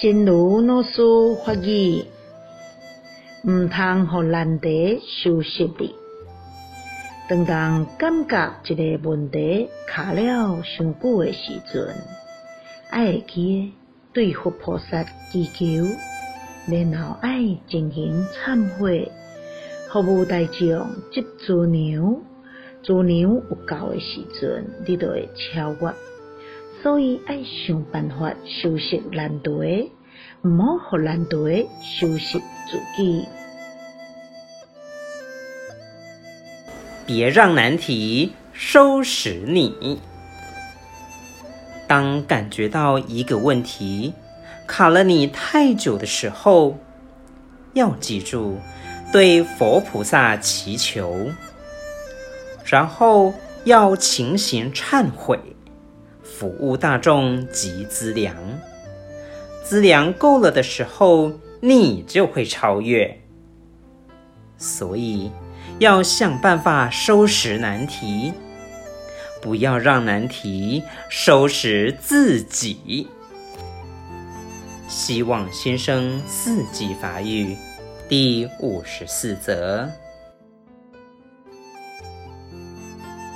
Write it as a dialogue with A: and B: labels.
A: 真如老师发语，毋通互难题收拾你。当当感觉一个问题卡了上久诶时阵，爱会记对佛菩萨祈求，然后爱进行忏悔，服务大众即资粮，资粮有够诶时阵，你就会超越。所以爱想办法收拾难题，毋好互难题收拾自己。
B: 别让难题收拾你。当感觉到一个问题卡了你太久的时候，要记住对佛菩萨祈求，然后要勤行忏悔，服务大众及资粮。资粮够了的时候，你就会超越。所以。要想办法收拾难题，不要让难题收拾自己。希望新生四季法语第五十四则。